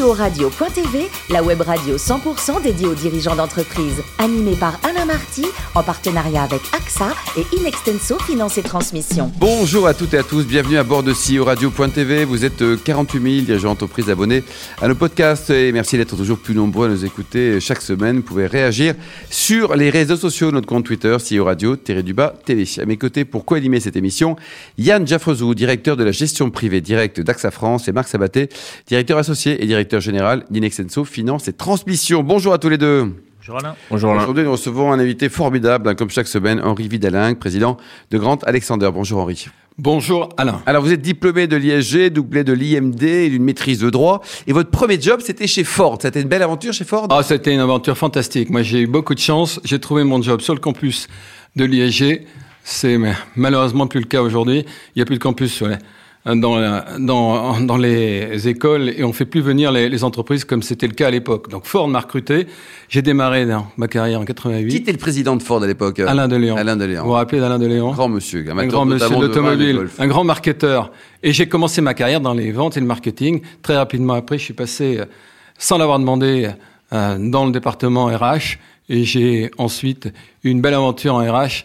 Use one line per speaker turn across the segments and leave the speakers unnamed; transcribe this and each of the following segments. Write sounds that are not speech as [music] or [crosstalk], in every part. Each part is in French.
CEO-radio.tv, la web radio 100% dédiée aux dirigeants d'entreprise. Animée par Alain Marty, en partenariat avec AXA et Inextenso Finance et Transmission.
Bonjour à toutes et à tous, bienvenue à bord de CEO Radio.tv. Vous êtes 48 000 dirigeants d'entreprise abonnés à nos podcasts et merci d'être toujours plus nombreux à nous écouter chaque semaine. Vous pouvez réagir sur les réseaux sociaux, notre compte Twitter, CEO Radio, du bas TV. À mes côtés, pour co-animer cette émission, Yann Jaffrezou, directeur de la gestion privée directe d'AXA France et Marc Sabaté, directeur associé et directeur général d'Inexenso Finance et Transmission. Bonjour à tous les deux.
Bonjour Alain.
Bonjour Alain. Aujourd'hui, nous recevons un invité formidable, hein, comme chaque semaine, Henri Vidalingue, président de Grand Alexander. Bonjour Henri.
Bonjour Alain.
Alors vous êtes diplômé de l'ISG, doublé de l'IMD et d'une maîtrise de droit. Et votre premier job, c'était chez Ford. C'était une belle aventure chez Ford?
Ah, c'était une aventure fantastique. Moi, j'ai eu beaucoup de chance. J'ai trouvé mon job sur le campus de l'ISG. C'est malheureusement plus le cas aujourd'hui. Il n'y a plus de campus. Ouais dans, dans, dans, les écoles et on fait plus venir les, les entreprises comme c'était le cas à l'époque. Donc Ford m'a recruté. J'ai démarré dans ma carrière en 88.
Qui était le président de Ford à l'époque
Alain Léon.
Alain Léon.
Vous vous rappelez d'Alain Léon
Grand monsieur,
un grand monsieur d'automobile, un grand marketeur. Et j'ai commencé ma carrière dans les ventes et le marketing. Très rapidement après, je suis passé, euh, sans l'avoir demandé, euh, dans le département RH. Et j'ai ensuite eu une belle aventure en RH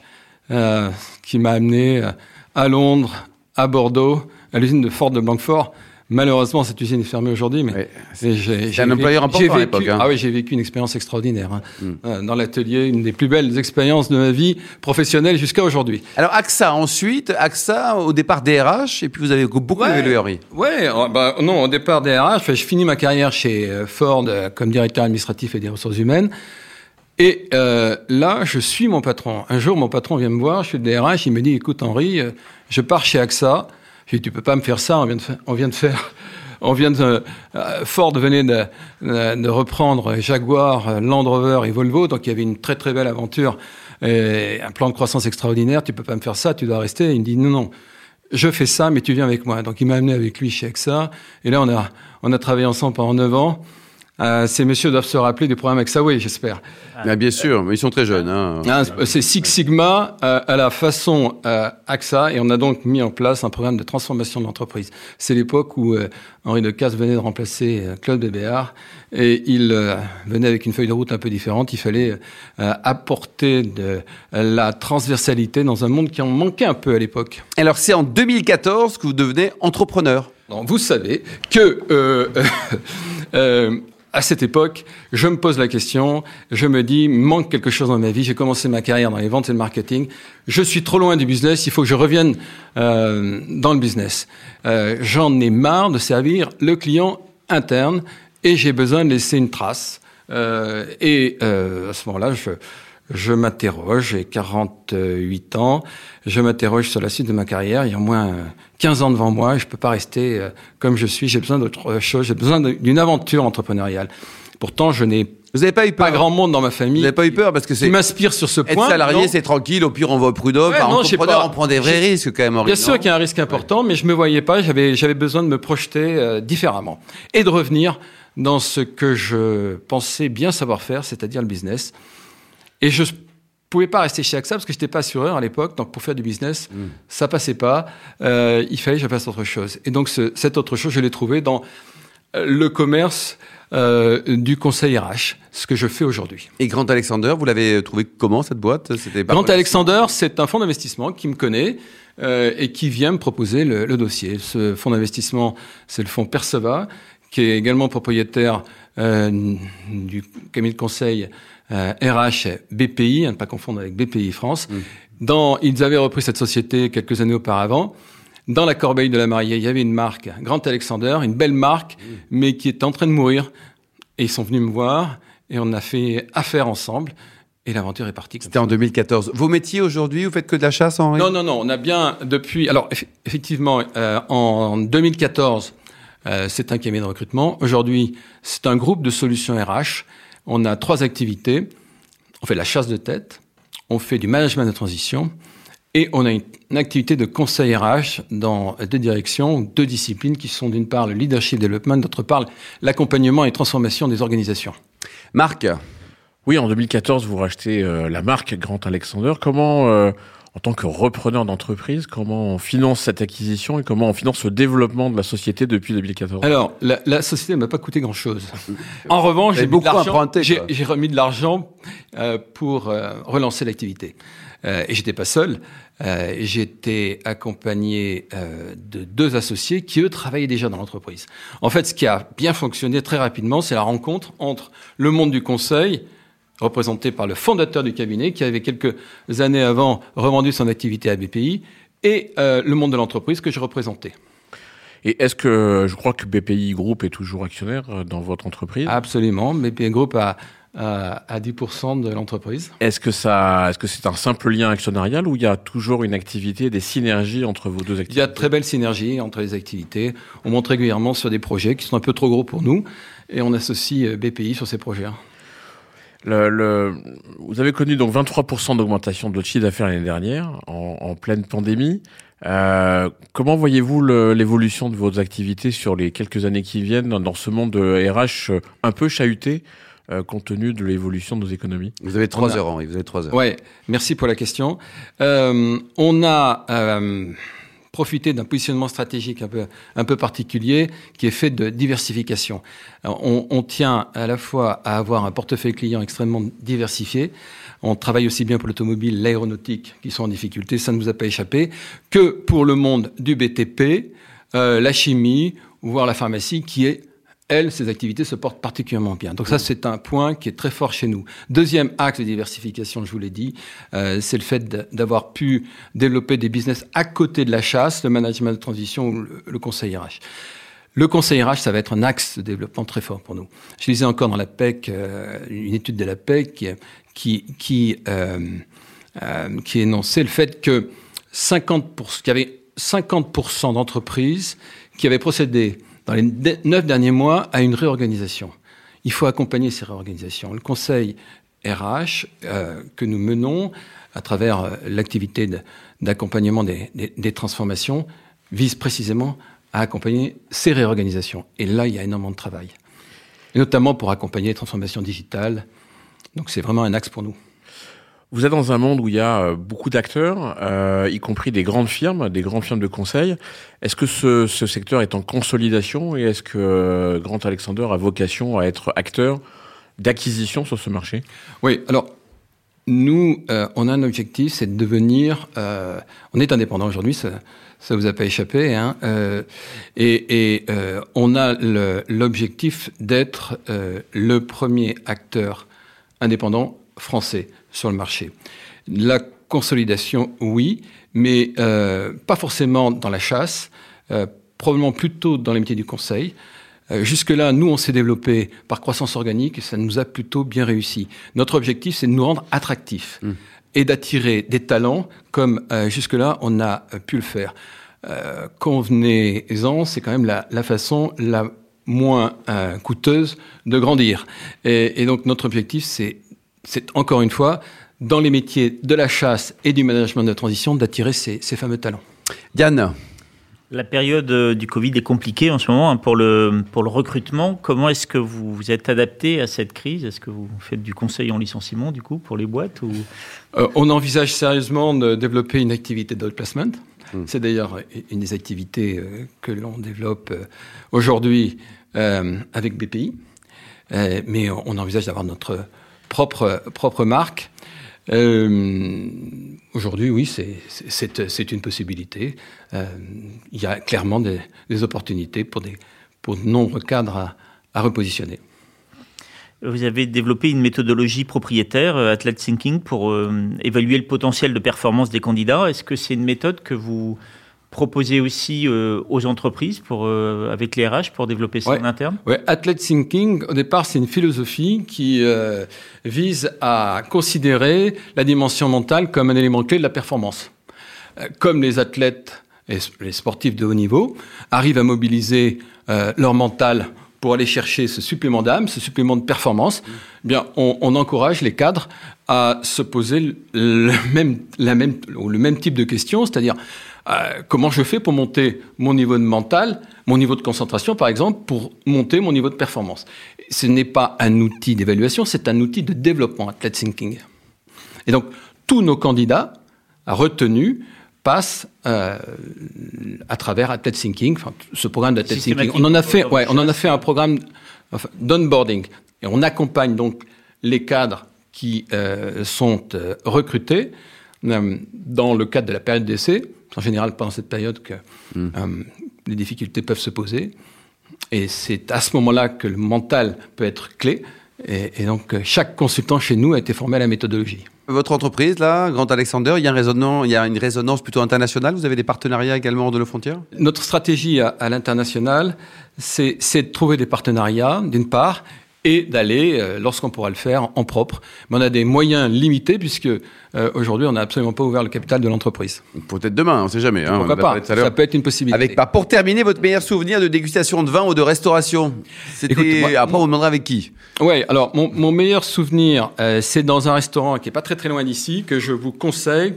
euh, qui m'a amené euh, à Londres, à Bordeaux, à l'usine de Ford de Blanquefort. Malheureusement, cette usine est fermée aujourd'hui, mais
j'ai un employeur important à l'époque. Hein.
Ah oui, j'ai vécu une expérience extraordinaire hein. Hmm. Euh, dans l'atelier, une des plus belles expériences de ma vie professionnelle jusqu'à aujourd'hui.
Alors AXA ensuite, AXA au départ DRH, et puis vous avez beaucoup
ouais,
évolué.
Ouais, oh, bah, non, au départ DRH, je finis ma carrière chez euh, Ford euh, comme directeur administratif et des ressources humaines. Et euh, là, je suis mon patron. Un jour, mon patron vient me voir, je suis le DRH, il me dit, écoute Henri, je pars chez AXA. Je dis, tu peux pas me faire ça, on vient de, on vient de faire, [laughs] on vient de, euh, Ford venait de, de, reprendre Jaguar, euh, Land Rover et Volvo, donc il y avait une très très belle aventure, et un plan de croissance extraordinaire, tu peux pas me faire ça, tu dois rester. Il me dit, non, non, je fais ça, mais tu viens avec moi. Donc il m'a amené avec lui chez AXA, et là on a, on a travaillé ensemble pendant neuf ans. Euh, ces messieurs doivent se rappeler du programme Exaway, j'espère.
Ah, bien sûr, mais ils sont très jeunes. Hein.
Ah, c'est Six Sigma euh, à la façon euh, AXA, et on a donc mis en place un programme de transformation de l'entreprise. C'est l'époque où euh, Henri Decasse venait de remplacer euh, Claude Bébéard, et il euh, venait avec une feuille de route un peu différente. Il fallait apporter de la transversalité dans un monde qui en manquait un peu à l'époque.
Alors c'est en 2014 que vous devenez entrepreneur.
vous savez que [laughs] à cette époque, je me pose la question, je me dis, manque quelque chose dans ma vie. J'ai commencé ma carrière dans les ventes et le marketing. Je suis trop loin du business, il faut que je revienne euh, dans le business. Euh, J'en ai marre de servir le client interne et j'ai besoin de laisser une trace. Euh, et à ce moment-là, je, je m'interroge, j'ai 48 ans, je m'interroge sur la suite de ma carrière, il y a au moins 15 ans devant moi, je ne peux pas rester euh, comme je suis, j'ai besoin d'autre chose, j'ai besoin d'une aventure entrepreneuriale. Pourtant, je n'ai
vous n'avez pas eu peur
Pas grand monde dans ma famille.
Vous n'avez pas eu peur parce que c'est.
Qui m'inspire sur ce point.
Être salarié, c'est tranquille. Au pire, on va au prud'homme. Ouais, non, entrepreneur, on prend des vrais risques quand même.
Bien sûr qu'il y a un risque important, mais je me voyais pas. J'avais j'avais besoin de me projeter euh, différemment et de revenir dans ce que je pensais bien savoir faire, c'est-à-dire le business. Et je pouvais pas rester chez AXA parce que j'étais pas assureur à l'époque. Donc pour faire du business, mm. ça passait pas. Euh, il fallait que je fasse autre chose. Et donc ce, cette autre chose, je l'ai trouvé dans euh, le commerce euh, du conseil RH, ce que je fais aujourd'hui.
Et Grand Alexander, vous l'avez trouvé comment cette boîte?
Grand Alexander, c'est un fonds d'investissement qui me connaît euh, et qui vient me proposer le, le dossier. Ce fonds d'investissement, c'est le fonds Perceva, qui est également propriétaire euh, du cabinet de conseil RH BPI, à ne pas confondre avec BPI France. Mm. Dans, ils avaient repris cette société quelques années auparavant. Dans la corbeille de la mariée, il y avait une marque, Grand Alexander, une belle marque, mm. mais qui était en train de mourir. Et ils sont venus me voir et on a fait affaire ensemble. Et l'aventure est partie.
C'était en 2014. Vos métiers aujourd'hui, vous faites que de la chasse, Henri?
Non, non, non. On a bien depuis. Alors effectivement, euh, en 2014, euh, c'est un cabinet de recrutement. Aujourd'hui, c'est un groupe de solutions RH on a trois activités. On fait de la chasse de tête, on fait du management de transition et on a une, activité de conseil RH dans deux directions, deux disciplines qui sont d'une part le leadership development, d'autre part l'accompagnement et transformation des organisations.
Marc?
Oui, en 2014, vous rachetez euh, la marque Grand Alexander. Comment euh,
en tant que repreneur d'entreprise, comment on finance cette acquisition et comment on finance le développement de la société depuis 2014
Alors, la, la société ne m'a pas coûté grand-chose. [laughs] En revanche, j'ai beaucoup emprunté. J'ai remis de l'argent euh, pour euh, relancer l'activité. Euh, et j'étais pas seul. Euh, J'étais accompagné euh, de deux associés qui, eux, travaillaient déjà dans l'entreprise. En fait, ce qui a bien fonctionné très rapidement, c'est la rencontre entre le monde du conseil, représenté par le fondateur du cabinet, qui avait quelques années avant revendu son activité à BPI, et euh, le monde de l'entreprise que je représentais.
Et est-ce que je crois que BPI Group est toujours actionnaire euh, dans votre entreprise?
Absolument. BPI Group a à 10% de l'entreprise.
Est-ce que ça, est-ce que c'est un simple lien actionnarial ou il y a toujours une activité, des synergies entre vos deux activités
Il y a de très belles synergies entre les activités. On monte régulièrement sur des projets qui sont un peu trop gros pour nous et on associe euh, BPI sur ces projets.
Le, le, vous avez connu donc 23% d'augmentation de votre chiffre d'affaires l'année dernière, en, en, pleine pandémie. Euh, comment voyez-vous l'évolution de vos activités sur les quelques années qui viennent dans ce monde de RH un peu chahuté euh, compte tenu de l'évolution de nos économies?
Vous avez trois heures, Henri, vous avez trois heures.
Ouais, merci pour la question. Euh, on a profité d'un positionnement stratégique un peu, un peu particulier qui est fait de diversification. on, on, tient à la fois à avoir un portefeuille client extrêmement diversifié. On travaille aussi bien pour l'automobile, l'aéronautique, qui sont en difficulté, ça ne nous a pas échappé, que pour le monde du BTP, euh, la chimie, voire la pharmacie, qui est elles, ces activités se portent particulièrement bien. Donc ça, c'est un point qui est très fort chez nous. Deuxième axe de diversification, je vous l'ai dit, euh, c'est le fait d'avoir pu développer des business à côté de la chasse, le management de transition ou le, conseil RH. Le conseil RH, ça va être un axe de développement très fort pour nous. Je lisais encore dans la PEC, euh, une étude de la PEC qui, qui, euh qui énonçait le fait que 50%, qu'il y avait 50% d'entreprises qui avaient procédé dans les neuf derniers mois à une réorganisation. Il faut accompagner ces réorganisations. Le conseil RH euh, que nous menons à travers euh, l'activité d'accompagnement des, transformations vise précisément à accompagner ces réorganisations. Et là, il y a énormément de travail. Notamment pour accompagner les transformations digitales. Donc c'est vraiment un axe pour nous.
Vous êtes dans un monde où il y a euh, beaucoup d'acteurs, euh, y compris des grandes firmes, des grandes firmes de conseil. Est-ce que ce, secteur est en consolidation et est-ce que euh, Grand Alexander a vocation à être acteur d'acquisition sur ce marché?
Oui, alors nous, on a un objectif, c'est de devenir. On est indépendant aujourd'hui, ça, ça vous a pas échappé, hein, et on a l'objectif d'être le premier acteur indépendant français sur le marché. La consolidation, oui, mais euh, pas forcément dans la chasse, euh, probablement plutôt dans les métiers du conseil. Euh, Jusque-là, nous, on s'est développé par croissance organique et ça nous a plutôt bien réussi. Notre objectif, c'est de nous rendre attractifs mmh. et d'attirer des talents comme jusque-là, on a pu le faire. Convenez-en, c'est quand même la, la, façon la moins coûteuse de grandir. Et, et donc, notre objectif, c'est c'est encore une fois dans les métiers de la chasse et du management de transition d'attirer ces, ces, fameux talents.
Diane
la période euh, du Covid est compliquée en ce moment hein, pour le, pour le recrutement. Comment est-ce que vous vous êtes adapté à cette crise? Est-ce que vous faites du conseil en licenciement du coup pour les boîtes ou...
Euh, on envisage sérieusement de développer une activité d'outplacement. Mmh. C'est d'ailleurs une des activités euh, que l'on développe euh, aujourd'hui euh, avec BPI. Euh, mais on envisage d'avoir notre propre, marque. Euh, Aujourd'hui, oui, c'est une possibilité. Euh, il y a clairement des, opportunités pour, de nombreux cadres à, repositionner.
Vous avez développé une méthodologie propriétaire, euh, Athlete Thinking, pour évaluer le potentiel de performance des candidats. Est-ce que c'est une méthode que vous proposer aussi euh, aux entreprises pour, euh, avec les RH pour développer ça
ouais.
en interne?
Oui, Athlete Thinking, au départ, c'est une philosophie qui euh, vise à considérer la dimension mentale comme un élément clé de la performance. Comme les athlètes et les sportifs de haut niveau arrivent à mobiliser leur mental pour aller chercher ce supplément d'âme, ce supplément de performance, eh bien, on, encourage les cadres à se poser le, même, la même, le même type de questions, c'est-à-dire euh, comment je fais pour monter mon niveau de mental, mon niveau de concentration, par exemple, pour monter mon niveau de performance? Ce n'est pas un outil d'évaluation, c'est un outil de développement, athlete thinking. Et donc, tous nos candidats retenue passe euh, à travers Atlet Thinking, enfin, ce programme d'Atlet Thinking. On en a fait, ouais, on en a fait un programme enfin, d'onboarding et on accompagne donc les cadres qui euh, sont euh, recrutés euh, dans le cadre de la période d'essai. En général, pendant cette période que
Hmm.
euh, les difficultés peuvent se poser. Et c'est à ce moment-là que le mental peut être clé. Et, et donc, chaque consultant chez nous a été formé à la méthodologie.
Votre entreprise, là, Grand Alexander, il y, a un il y a une résonance plutôt internationale? Vous avez des partenariats également hors de nos frontières?
Notre stratégie à, à l'international, c'est de trouver des partenariats, d'une part, et d'aller, euh, lorsqu'on pourra le faire, en propre. Mais on a des moyens limités, puisque euh, aujourd'hui, on n'a absolument pas ouvert le capital de l'entreprise.
Peut-être demain, on ne sait jamais. hein,
Pourquoi pas? Ça peut être une possibilité.
Avec, bah, pour terminer, votre meilleur souvenir de dégustation de vin ou de restauration? C'était Après, on vous demandera avec qui?
Ouais, alors mon, mon meilleur souvenir, euh, c'est dans un restaurant qui est pas très très loin d'ici que je vous conseille.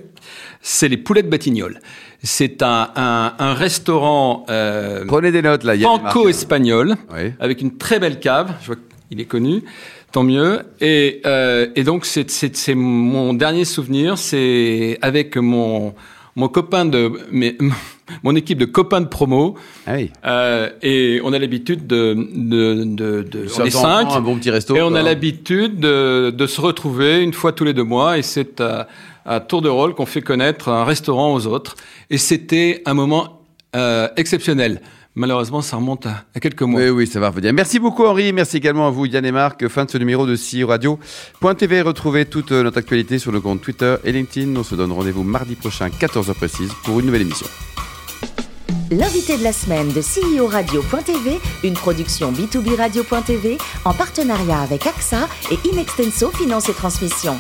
C'est les Poulettes Batignolles. C'est un, un, un restaurant euh,
Prenez des notes, là.
franco-espagnol
Oui.
avec une très belle cave. Je vois qu'il est connu, tant mieux. Et, euh, et donc c'est mon dernier souvenir. C'est avec mon mon copain de mais, [laughs] mon équipe de copains de promo.
Ah oui.
Euh, et on a l'habitude de, de, de, de on est cinq,
Un bon petit resto.
et on a
quoi.
l'habitude de, de se retrouver une fois tous les deux mois, et c'est à, à tour de rôle qu'on fait connaître un restaurant aux autres. Et c'était un moment euh, exceptionnel. Malheureusement, ça remonte à, à quelques mois.
Oui, oui, ça va revenir. Merci beaucoup, Henri. Merci également à vous, Yann et Marc. Fin de ce numéro de CIO Radio.tv. Retrouvez toute euh, notre actualité sur le compte Twitter et LinkedIn. On se donne rendez-vous mardi prochain, 14h précise, pour une nouvelle émission.
L'invité de la semaine de CEO Radio.tv, une production B2B Radio.tv en partenariat avec AXA et Inextenso Finance et Transmission.